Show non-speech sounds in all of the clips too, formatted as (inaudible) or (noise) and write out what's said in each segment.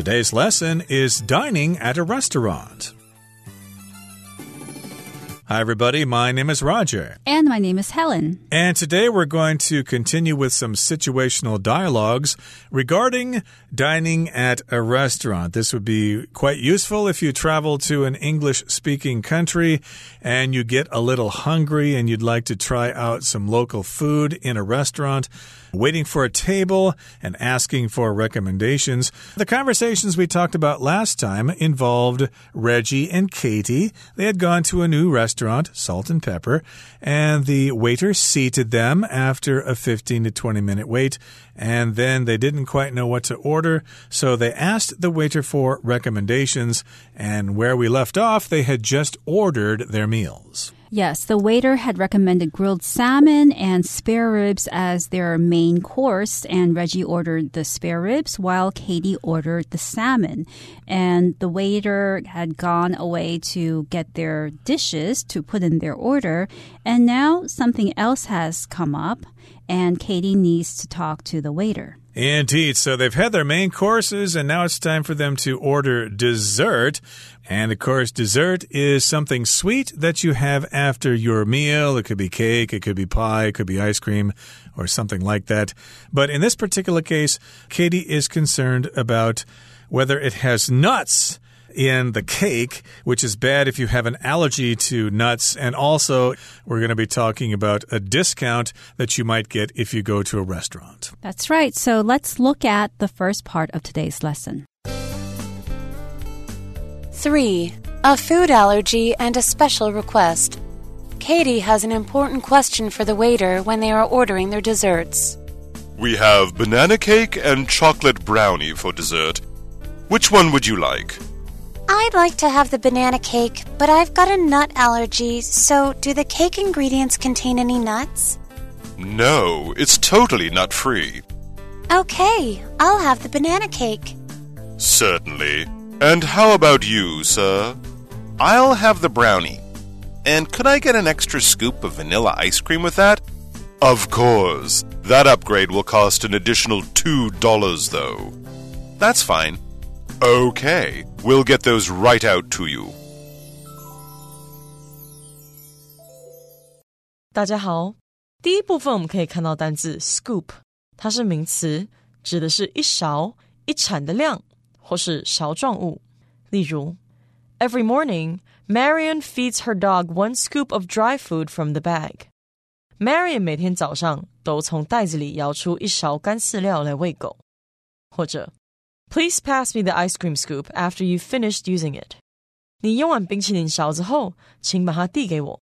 Today's lesson is dining at a restaurant. Hi, everybody. My name is Roger. And my name is Helen. And today we're going to continue with some situational dialogues regarding dining at a restaurant. This would be quite useful if you travel to an English speaking country and you get a little hungry and you'd like to try out some local food in a restaurant waiting for a table and asking for recommendations. The conversations we talked about last time involved Reggie and Katie. They had gone to a new restaurant, Salt and Pepper, and the waiter seated them after a 15 to 20 minute wait, and then they didn't quite know what to order, so they asked the waiter for recommendations, and where we left off, they had just ordered their meals. Yes, the waiter had recommended grilled salmon and spare ribs as their main course, and Reggie ordered the spare ribs while Katie ordered the salmon. And the waiter had gone away to get their dishes to put in their order, and now something else has come up, and Katie needs to talk to the waiter. Indeed. So they've had their main courses, and now it's time for them to order dessert. And of course, dessert is something sweet that you have after your meal. It could be cake, it could be pie, it could be ice cream, or something like that. But in this particular case, Katie is concerned about whether it has nuts in the cake, which is bad if you have an allergy to nuts. And also, we're going to be talking about a discount that you might get if you go to a restaurant. That's right. So let's look at the first part of today's lesson. 3. A food allergy and a special request. Katie has an important question for the waiter when they are ordering their desserts. We have banana cake and chocolate brownie for dessert. Which one would you like? I'd like to have the banana cake, but I've got a nut allergy, so do the cake ingredients contain any nuts? No, it's totally nut free. Okay, I'll have the banana cake. Certainly. And how about you, sir? I'll have the brownie. And could I get an extra scoop of vanilla ice cream with that? Of course. That upgrade will cost an additional $2, though. That's fine. Okay, we'll get those right out to you. 大家好，第一部分我们可以看到单字 scoop，它是名词，指的是一勺、一铲的量， 或是勺状物。例如，Every morning, Marion feeds her dog one scoop of dry food from the bag. Marion 每天早上都从袋子里舀出一勺干饲料来喂狗。或者 Please pass me the ice cream scoop after you finished using it. 你用完冰淇淋勺子后，请把它递给我。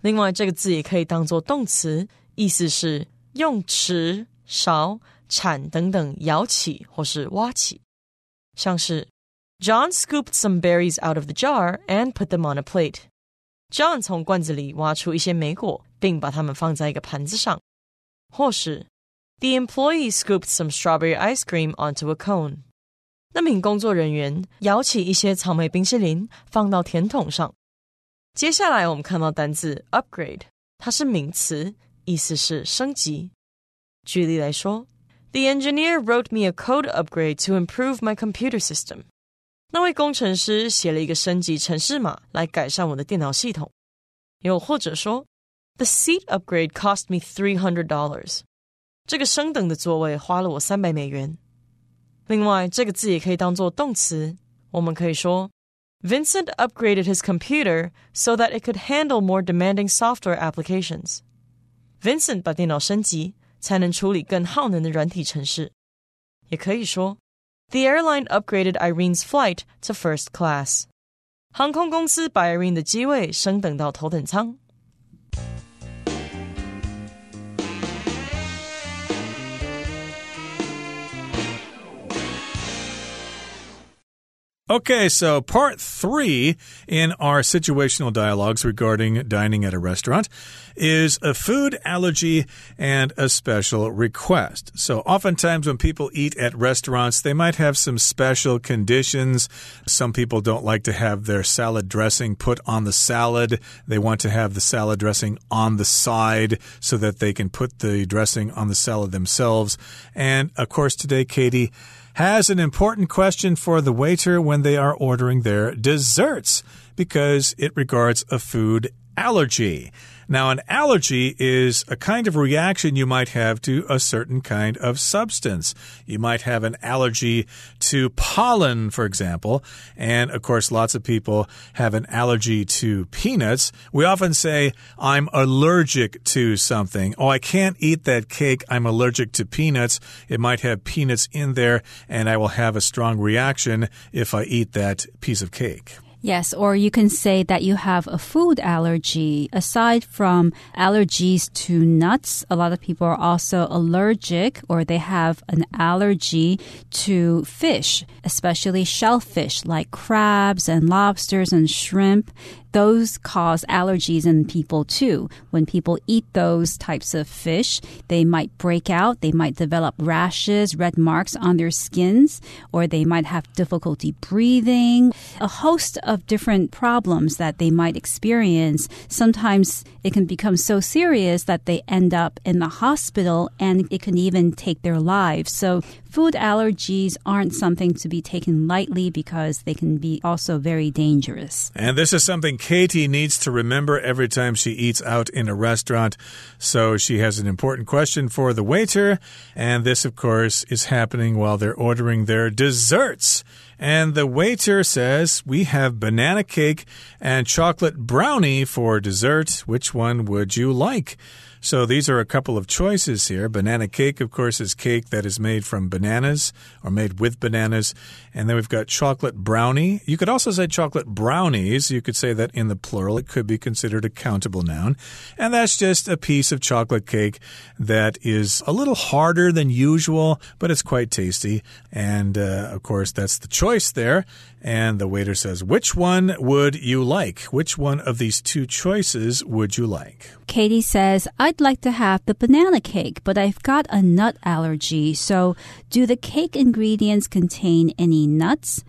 另外，这个字也可以当做动词，意思是用匙、勺、铲等等舀起或是挖起。像是 John scooped some berries out of the jar and put them on a plate. John 从罐子里挖出一些莓果，并把它们放在一个盘子上。或是 The employee scooped some strawberry ice cream onto a cone. 那名工作人员舀起一些草莓冰淇淋放到甜筒上。接下来我们看到单字 upgrade，它是名词，意思是升级。举例来说 ，The engineer wrote me a code upgrade to improve my computer system。那位工程师写了一个升级程式码来改善我的电脑系统。又或者说，The seat upgrade cost me three hundred dollars。这个升等的座位花了我三百美元。另外，这个字也可以当做动词。我们可以说，Vincent upgraded his computer so that it could handle more demanding software applications. Vincent 把电脑升级， 才能处理更耗能的软体程式。也可以说，The airline upgraded Irene's flight to first class. 航空公司把 Irene 的机位升等到头等舱。Okay, so part three in our situational dialogues regarding dining at a restaurant is a food allergy and a special request. So, oftentimes when people eat at restaurants, they might have some special conditions. Some people don't like to have their salad dressing put on the salad, they want to have the salad dressing on the side so that they can put the dressing on the salad themselves. And of course, today, Katie has an important question for the waiter when they are ordering their desserts because it regards a food allergy. Now, an allergy is a kind of reaction you might have to a certain kind of substance. You might have an allergy to pollen, for example. And of course, lots of people have an allergy to peanuts. We often say, I'm allergic to something. Oh, I can't eat that cake. I'm allergic to peanuts. It might have peanuts in there, and I will have a strong reaction if I eat that piece of cake. Yes, or you can say that you have a food allergy. Aside from allergies to nuts, a lot of people are also allergic or they have an allergy to fish, especially shellfish like crabs and lobsters and shrimp those cause allergies in people too. When people eat those types of fish, they might break out, they might develop rashes, red marks on their skins, or they might have difficulty breathing, a host of different problems that they might experience. Sometimes it can become so serious that they end up in the hospital and it can even take their lives. So food allergies aren't something to be taken lightly because they can be also very dangerous. And this is something Katie needs to remember every time she eats out in a restaurant. So she has an important question for the waiter. And this, of course, is happening while they're ordering their desserts. And the waiter says, We have banana cake and chocolate brownie for dessert. Which one would you like? So these are a couple of choices here. Banana cake, of course, is cake that is made from bananas or made with bananas. And then we've got chocolate brownie. You could also say chocolate brownies. You could say that in the plural. It could be considered a countable noun. And that's just a piece of chocolate cake that is a little harder than usual, but it's quite tasty. And uh, of course, that's the choice there. And the waiter says, Which one would you like? Which one of these two choices would you like? Katie says, I'd like to have the banana cake, but I've got a nut allergy. So, do the cake ingredients contain any nuts?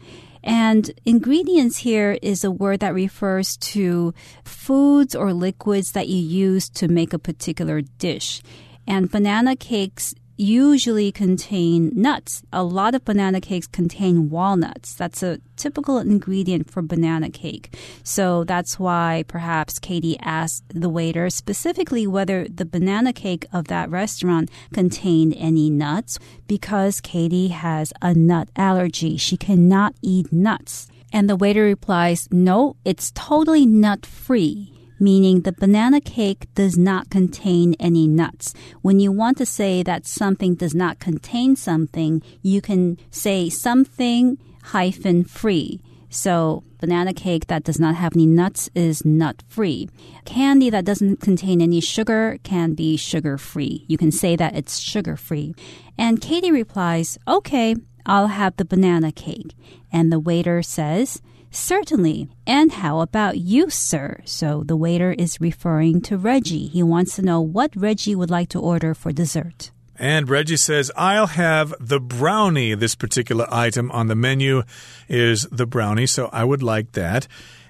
And ingredients here is a word that refers to foods or liquids that you use to make a particular dish. And banana cakes usually contain nuts. A lot of banana cakes contain walnuts. That's a typical ingredient for banana cake. So that's why perhaps Katie asked the waiter specifically whether the banana cake of that restaurant contained any nuts because Katie has a nut allergy. She cannot eat nuts. And the waiter replies, no, it's totally nut free meaning the banana cake does not contain any nuts. When you want to say that something does not contain something, you can say something hyphen free. So, banana cake that does not have any nuts is nut free. Candy that doesn't contain any sugar can be sugar free. You can say that it's sugar free. And Katie replies, Okay, I'll have the banana cake. And the waiter says, Certainly. And how about you, sir? So the waiter is referring to Reggie. He wants to know what Reggie would like to order for dessert. And Reggie says, I'll have the brownie. This particular item on the menu is the brownie, so I would like that.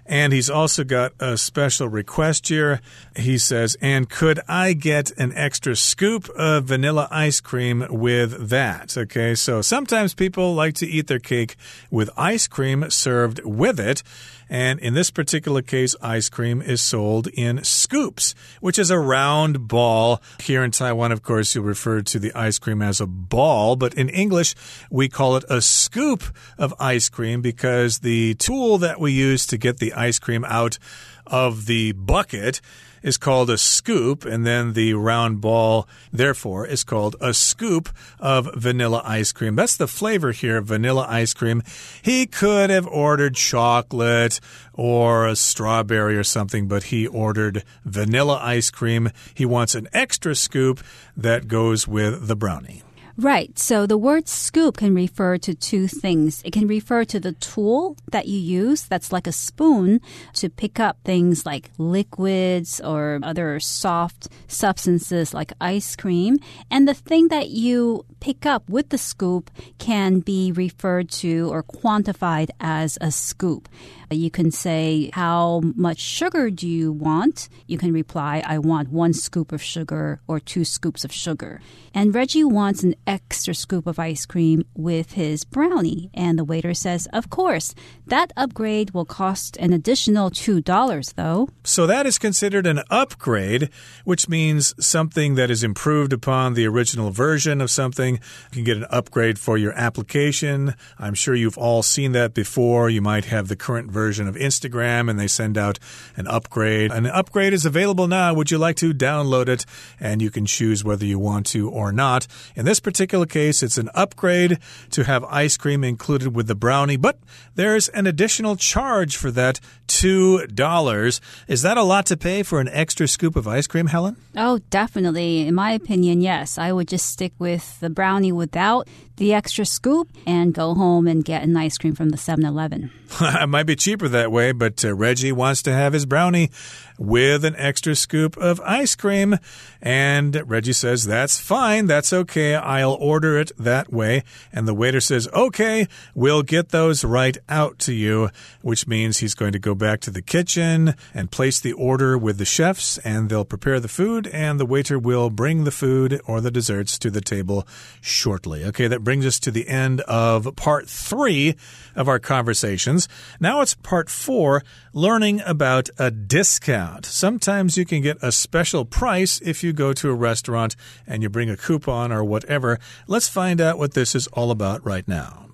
And he's also got a special request here. He says, And could I get an extra scoop of vanilla ice cream with that? Okay, so sometimes people like to eat their cake with ice cream served with it. And in this particular case, ice cream is sold in scoops, which is a round ball. Here in Taiwan, of course, you'll refer to the ice cream as a ball, but in English, we call it a scoop of ice cream because the tool that we use to get the ice cream out of the bucket is called a scoop, and then the round ball, therefore, is called a scoop of vanilla ice cream. That's the flavor here, vanilla ice cream. He could have ordered chocolate or a strawberry or something, but he ordered vanilla ice cream. He wants an extra scoop that goes with the brownie. Right. So the word scoop can refer to two things. It can refer to the tool that you use that's like a spoon to pick up things like liquids or other soft substances like ice cream. And the thing that you pick up with the scoop can be referred to or quantified as a scoop. You can say, How much sugar do you want? You can reply, I want one scoop of sugar or two scoops of sugar. And Reggie wants an extra scoop of ice cream with his brownie. And the waiter says, Of course, that upgrade will cost an additional $2, though. So that is considered an upgrade, which means something that is improved upon the original version of something. You can get an upgrade for your application. I'm sure you've all seen that before. You might have the current version of Instagram and they send out an upgrade. An upgrade is available now. Would you like to download it? And you can choose whether you want to or not. In this particular case, it's an upgrade to have ice cream included with the brownie, but there's an additional charge for that $2. Is that a lot to pay for an extra scoop of ice cream, Helen? Oh, definitely. In my opinion, yes. I would just stick with the brownie without the extra scoop and go home and get an ice cream from the 7 Eleven. (laughs) it might be cheaper that way, but uh, Reggie wants to have his brownie with an extra scoop of ice cream. And Reggie says, That's fine. That's okay. I'll order it that way. And the waiter says, Okay, we'll get those right out to you, which means he's going to go back to the kitchen and place the order with the chefs, and they'll prepare the food, and the waiter will bring the food or the desserts to the table shortly. Okay, that brings us to the end of part three of our conversations. Now it's part four learning about a discount. Sometimes you can get a special price if you go to a restaurant and you bring a coupon or whatever. Let's find out what this is all about right now.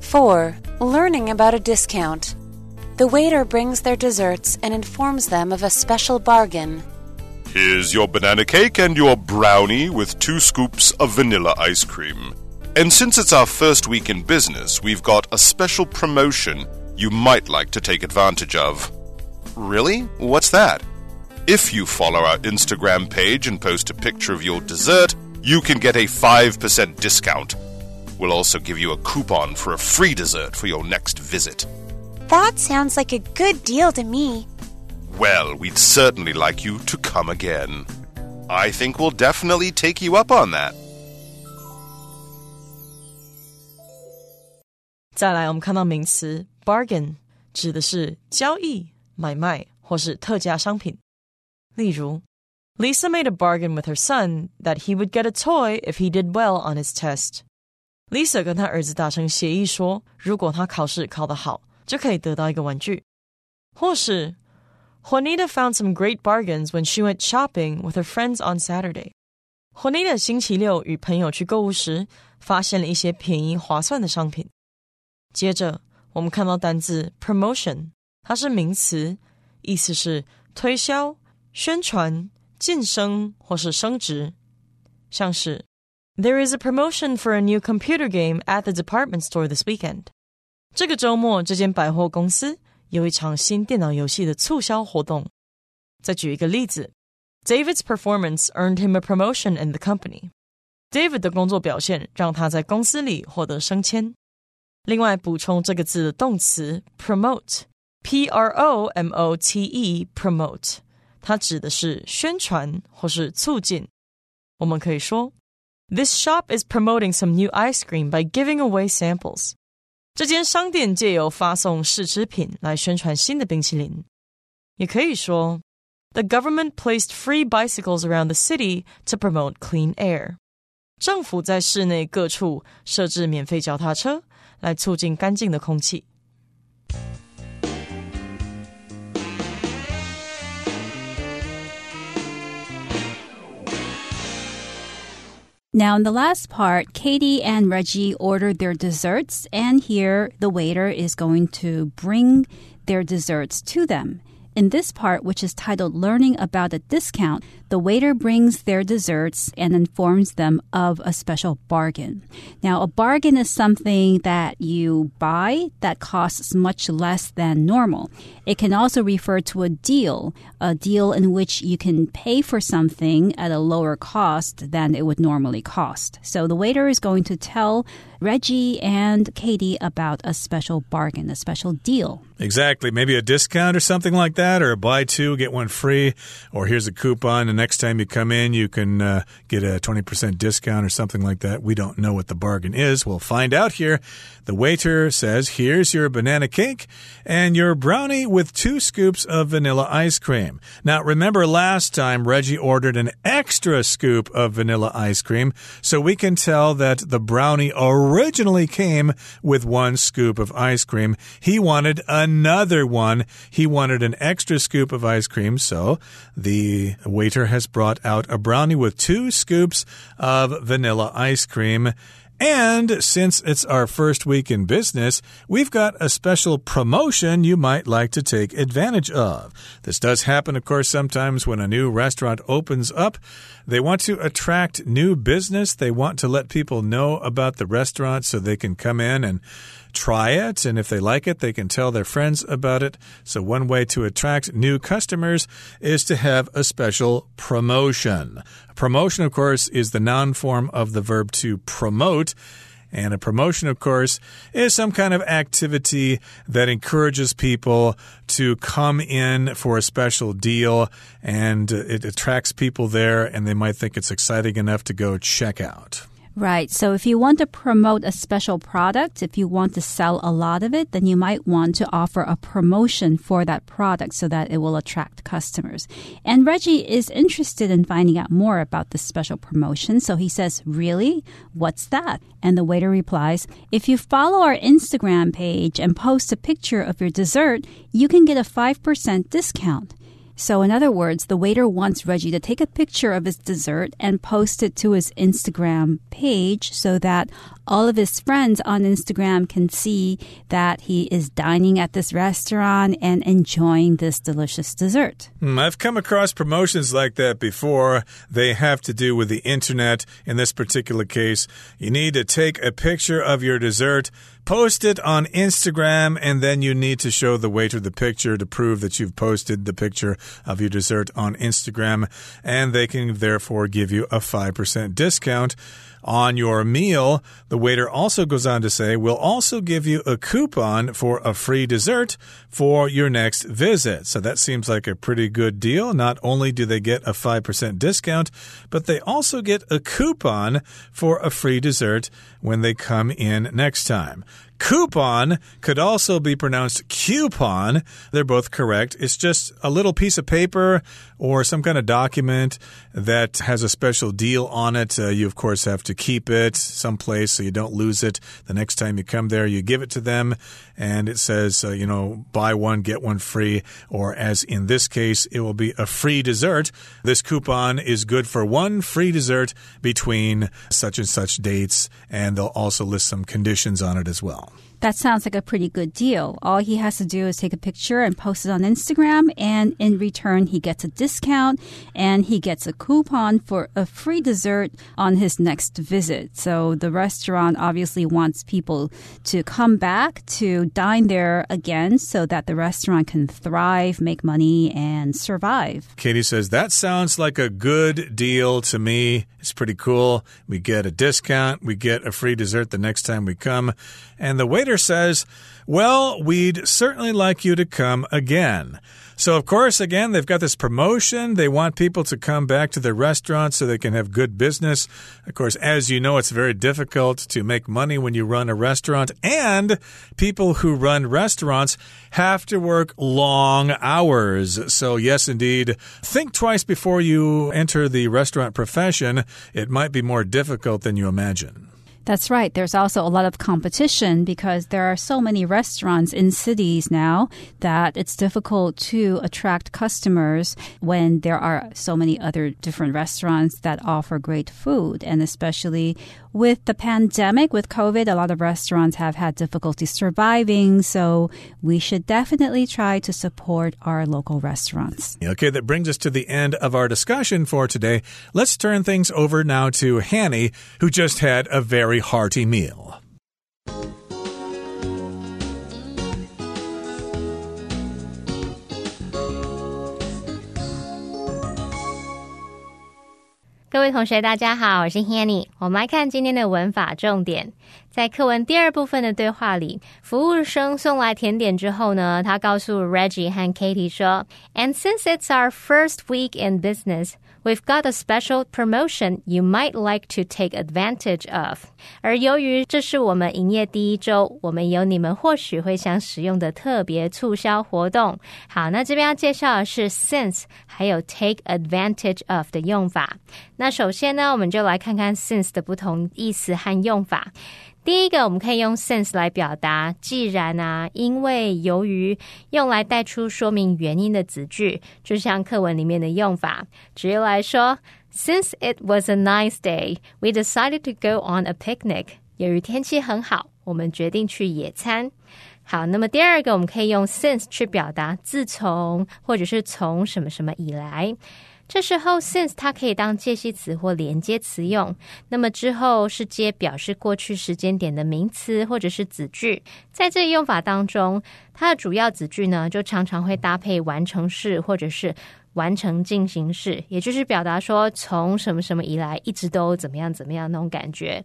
4. Learning about a discount. The waiter brings their desserts and informs them of a special bargain. Here's your banana cake and your brownie with two scoops of vanilla ice cream. And since it's our first week in business, we've got a special promotion you might like to take advantage of. Really? What's that? If you follow our Instagram page and post a picture of your dessert, you can get a 5% discount. We'll also give you a coupon for a free dessert for your next visit. That sounds like a good deal to me. Well, we'd certainly like you to come again. I think we'll definitely take you up on that. 再来，我们看到名词 bargain 指的是交易、买卖或是特价商品。例如，Lisa made a bargain with her son that he would get a toy if he did well on his test. Lisa 跟她儿子达成协议说，如果他考试考得好，就可以得到一个玩具。或是 Juanita found some great bargains when she went shopping with her friends on Saturday. Juanita 星期六与朋友去购物时，发现了一些便宜划算的商品。接着， 我们看到单字 promotion，它是名词，意思是推销、宣传、晋升或是升职，像是 There is a promotion for a new computer game at the department store this weekend。这个周末，这间百货公司有一场新电脑游戏的促销活动。再举一个例子，David's performance earned him a promotion in the company。David 的工作表现让他在公司里获得升迁。 另外，补充这个字的动词 promote，p r o m o t e，promote，它指的是宣传或是促进。我们可以说。This shop is promoting some new ice cream by giving away samples. 这间商店借由发送试吃品来宣传新的冰淇淋。也可以说，The government placed free bicycles around the city to promote clean air. 政府在市内各处设置免费脚踏车， 来促进干净的空气。Now, in the last part, Katie and Reggie ordered their desserts, and here the waiter is going to bring their desserts to them. In this part, which is titled Learning About a Discount, the waiter brings their desserts and informs them of a special bargain. Now, a bargain is something that you buy that costs much less than normal. It can also refer to a deal, a deal in which you can pay for something at a lower cost than it would normally cost. So the waiter is going to tell Reggie and Katie about a special bargain, a special deal. Exactly. Maybe a discount or something like that, or a buy two, get one free, or here's a coupon. The next time you come in, you can uh, get a 20% discount or something like that. We don't know what the bargain is. We'll find out here. The waiter says, Here's your banana cake and your brownie with two scoops of vanilla ice cream. Now, remember last time Reggie ordered an extra scoop of vanilla ice cream, so we can tell that the brownie originally came with one scoop of ice cream. He wanted another one. He wanted an extra scoop of ice cream, so the waiter has brought out a brownie with two scoops of vanilla ice cream. And since it's our first week in business, we've got a special promotion you might like to take advantage of. This does happen, of course, sometimes when a new restaurant opens up. They want to attract new business. They want to let people know about the restaurant so they can come in and try it. And if they like it, they can tell their friends about it. So, one way to attract new customers is to have a special promotion. Promotion, of course, is the noun form of the verb to promote. And a promotion, of course, is some kind of activity that encourages people to come in for a special deal and it attracts people there and they might think it's exciting enough to go check out. Right. So if you want to promote a special product, if you want to sell a lot of it, then you might want to offer a promotion for that product so that it will attract customers. And Reggie is interested in finding out more about this special promotion. So he says, Really? What's that? And the waiter replies, If you follow our Instagram page and post a picture of your dessert, you can get a 5% discount. So, in other words, the waiter wants Reggie to take a picture of his dessert and post it to his Instagram page so that all of his friends on Instagram can see that he is dining at this restaurant and enjoying this delicious dessert. Mm, I've come across promotions like that before. They have to do with the internet. In this particular case, you need to take a picture of your dessert post it on Instagram, and then you need to show the waiter the picture to prove that you've posted the picture of your dessert on Instagram, and they can therefore give you a 5% discount on your meal. The waiter also goes on to say, We'll also give you a coupon for a free dessert for your next visit. So that seems like a pretty good deal. Not only do they get a 5% discount, but they also get a coupon for a free dessert when they come in next time. Coupon could also be pronounced coupon. They're both correct. It's just a little piece of paper or some kind of document that has a special deal on it. Uh, you, of course, have to keep it someplace so you don't lose it. The next time you come there, you give it to them, and it says, uh, you know, buy one, get one free, or as in this case, it will be a free dessert. This coupon is good for one free dessert between such and such dates, and they'll also list some conditions on it as well now. That sounds like a pretty good deal. All he has to do is take a picture and post it on Instagram, and in return, he gets a discount and he gets a coupon for a free dessert on his next visit. So the restaurant obviously wants people to come back to dine there again so that the restaurant can thrive, make money, and survive. Katie says, That sounds like a good deal to me. It's pretty cool. We get a discount, we get a free dessert the next time we come. And the waiter says, Well, we'd certainly like you to come again. So, of course, again, they've got this promotion. They want people to come back to their restaurant so they can have good business. Of course, as you know, it's very difficult to make money when you run a restaurant, and people who run restaurants have to work long hours. So, yes, indeed, think twice before you enter the restaurant profession. It might be more difficult than you imagine. That's right. There's also a lot of competition because there are so many restaurants in cities now that it's difficult to attract customers when there are so many other different restaurants that offer great food. And especially with the pandemic, with COVID, a lot of restaurants have had difficulty surviving. So we should definitely try to support our local restaurants. Okay, that brings us to the end of our discussion for today. Let's turn things over now to Hanny, who just had a very hearty meal. 各位同学，大家好，我是 Hanny。我们来看今天的文法重点。在课文第二部分的对话里，服务生送来甜点之后呢，他告诉 Reggie 和 Katie 说：“And since it's our first week in business。” We've got a special promotion you might like to take advantage of。而由于这是我们营业第一周，我们有你们或许会想使用的特别促销活动。好，那这边要介绍的是 since 还有 take advantage of 的用法。那首先呢，我们就来看看 since 的不同意思和用法。第一个，我们可以用 since 来表达既然啊，因为、由于，用来带出说明原因的子句，就像课文里面的用法。举例来说，Since it was a nice day, we decided to go on a picnic。由于天气很好，我们决定去野餐。好，那么第二个，我们可以用 since 去表达自从或者是从什么什么以来。这时候，since 它可以当介系词或连接词用。那么之后是接表示过去时间点的名词或者是子句。在这个用法当中，它的主要子句呢，就常常会搭配完成式或者是完成进行式，也就是表达说从什么什么以来一直都怎么样怎么样那种感觉。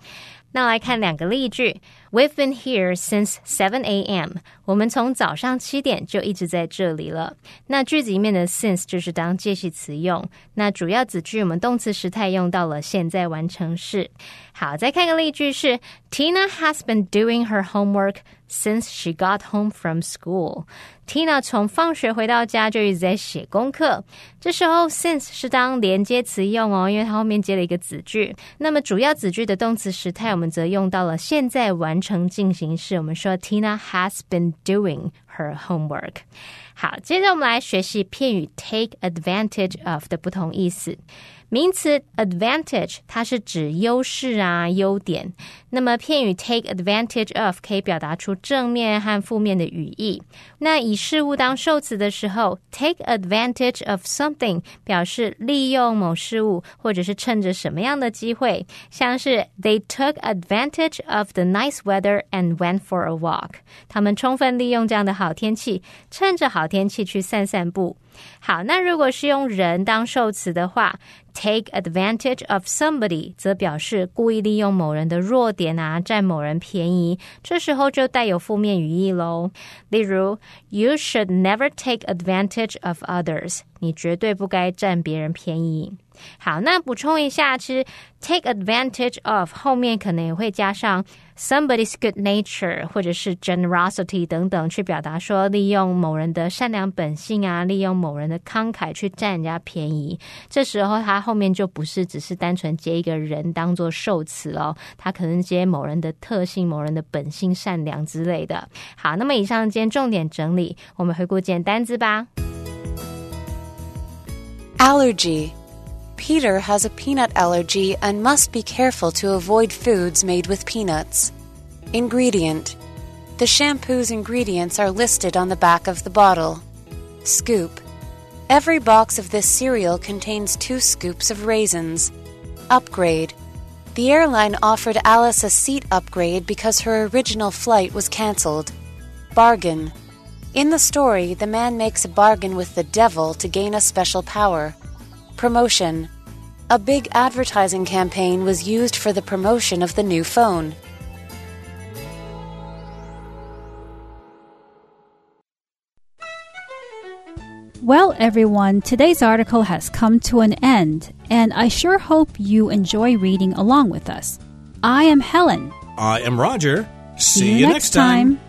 那来看两个例句：We've been here since seven a.m. 我们从早上七点就一直在这里了。那句子里面的 since 就是当介系词用。那主要子句我们动词时态用到了现在完成式。好，再看个例句是：Tina has been doing her homework since she got home from school。Tina 从放学回到家就一直在写功课。这时候 since 是当连接词用哦，因为它后面接了一个子句。那么主要子句的动词时态我们则用到了现在完成进行式。我们说 Tina has been doing her homework。好，接着我们来学习片语 take advantage of 的不同意思。名词 advantage 它是指优势啊、优点。那么片语 take advantage of 可以表达出正面和负面的语义。那以事物当受词的时候，take advantage of something 表示利用某事物，或者是趁着什么样的机会，像是 They took advantage of the nice weather and went for a walk。他们充分利用这样的好天气，趁着好天气去散散步。好，那如果是用人当受词的话，take advantage of somebody 则表示故意利用某人的弱点啊，占某人便宜，这时候就带有负面语义喽。例如，You should never take advantage of others，你绝对不该占别人便宜。好，那补充一下，其实 take advantage of 后面可能也会加上 somebody's good nature 或者是 generosity 等等，去表达说利用某人的善良本性啊，利用某人的慷慨去占人家便宜。这时候他后面就不是只是单纯接一个人当做受词哦，他可能接某人的特性、某人的本性善良之类的。好，那么以上今天重点整理，我们回顾简单字吧。Allergy Peter has a peanut allergy and must be careful to avoid foods made with peanuts. Ingredient The shampoo's ingredients are listed on the back of the bottle. Scoop Every box of this cereal contains two scoops of raisins. Upgrade The airline offered Alice a seat upgrade because her original flight was cancelled. Bargain In the story, the man makes a bargain with the devil to gain a special power. Promotion A big advertising campaign was used for the promotion of the new phone. Well, everyone, today's article has come to an end, and I sure hope you enjoy reading along with us. I am Helen. I am Roger. See, you, next time.